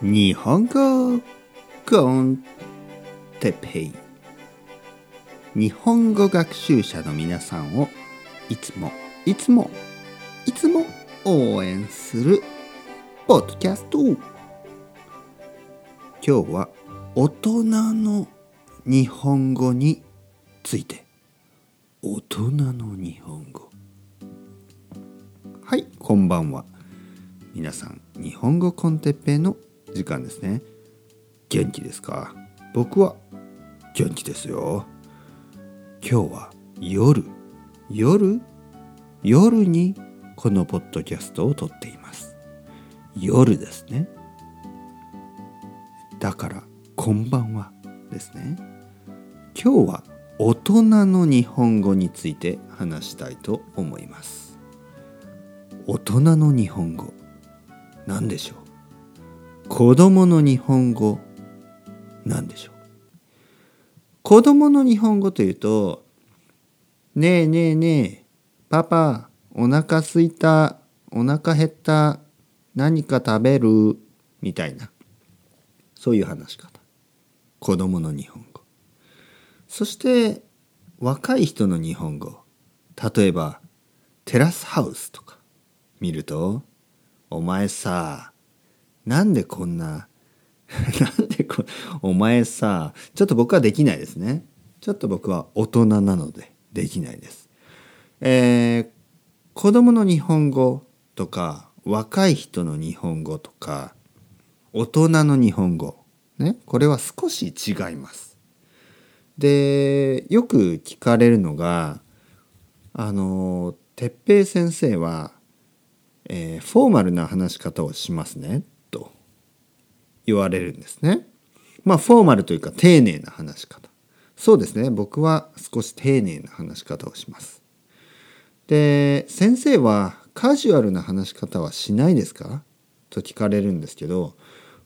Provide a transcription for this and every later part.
日本語コンテペイ。日本語学習者の皆さんをいつもいつもいつも応援するポッドキャスト。今日は大人の日本語について。大人の日本語。はいこんばんは。皆さん日本語コンテッペの時間ですね。元気ですか？僕は元気ですよ。今日は夜。夜？夜にこのポッドキャストを撮っています。夜ですね。だからこんばんはですね。今日は大人の日本語について話したいと思います。大人の日本語何でしょう？子供の日本語何でしょう。子供の日本語というと「ねえねえねえパパお腹すいたお腹減った何か食べる」みたいなそういう話し方子供の日本語。そして若い人の日本語。例えばテラスハウスとか見るとお前さ、なんでこんな、なんでこ、お前さ、ちょっと僕はできないですね。ちょっと僕は大人なのでできないです。えー、子供の日本語とか、若い人の日本語とか、大人の日本語。ね、これは少し違います。で、よく聞かれるのが、あの、哲平先生はえー、フォーマルな話し方をしますね言われるんですね。まあフォーマルというか丁寧な話し方。そうですね僕は少し丁寧な話し方をします。で先生はカジュアルな話し方はしないですか？と聞かれるんですけど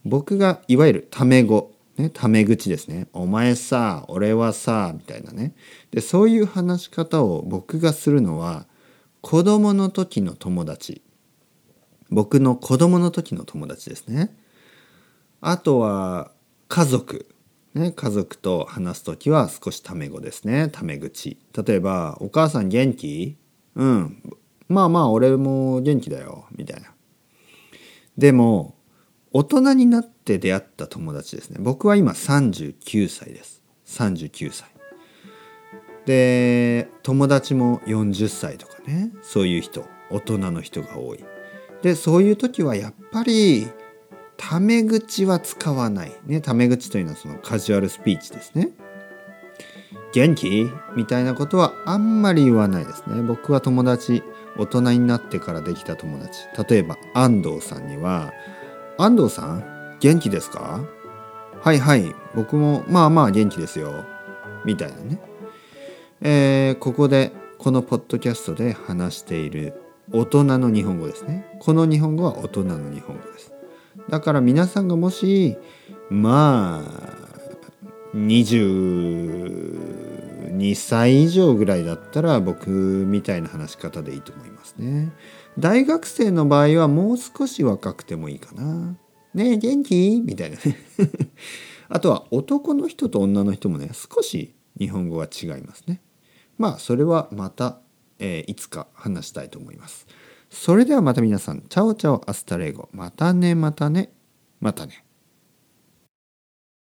僕がいわゆるタメ語ね、タメ口ですね。お前さ、俺はさ、みたいなね。で、そういう話し方を僕がするのは、子供の時の友達、僕の子供の時の友達ですね。あとは家族。ね、家族と話す時は少しタメ語ですね。タメ口。例えば、お母さん元気？うん。まあまあ、俺も元気だよ。みたいな。でも、大人になって出会った友達ですね。僕は今39歳です。39歳。で、友達も40歳とかね。そういう人。大人の人が多い。でそういう時はやっぱりタメ口は使わない。ね、タメ口というのはそのカジュアルスピーチですね。元気？みたいなことはあんまり言わないですね。僕は友達、大人になってからできた友達。例えば安藤さんには、安藤さん元気ですか？はいはい、僕もまあまあ元気ですよ。みたいなね。えー、ここでこのポッドキャストで話している大人の日本語ですねこの日本語は大人の日本語ですだから皆さんがもしまあ22歳以上ぐらいだったら僕みたいな話し方でいいと思いますね。大学生の場合はもう少し若くてもいいかな。ねえ元気？みたいなね。あとは男の人と女の人もね少し日本語は違いますね。まあそれはまたえー、いつか話したいと思います。それではまた皆さん、 chao chao hasta luego。またね、またね、またね。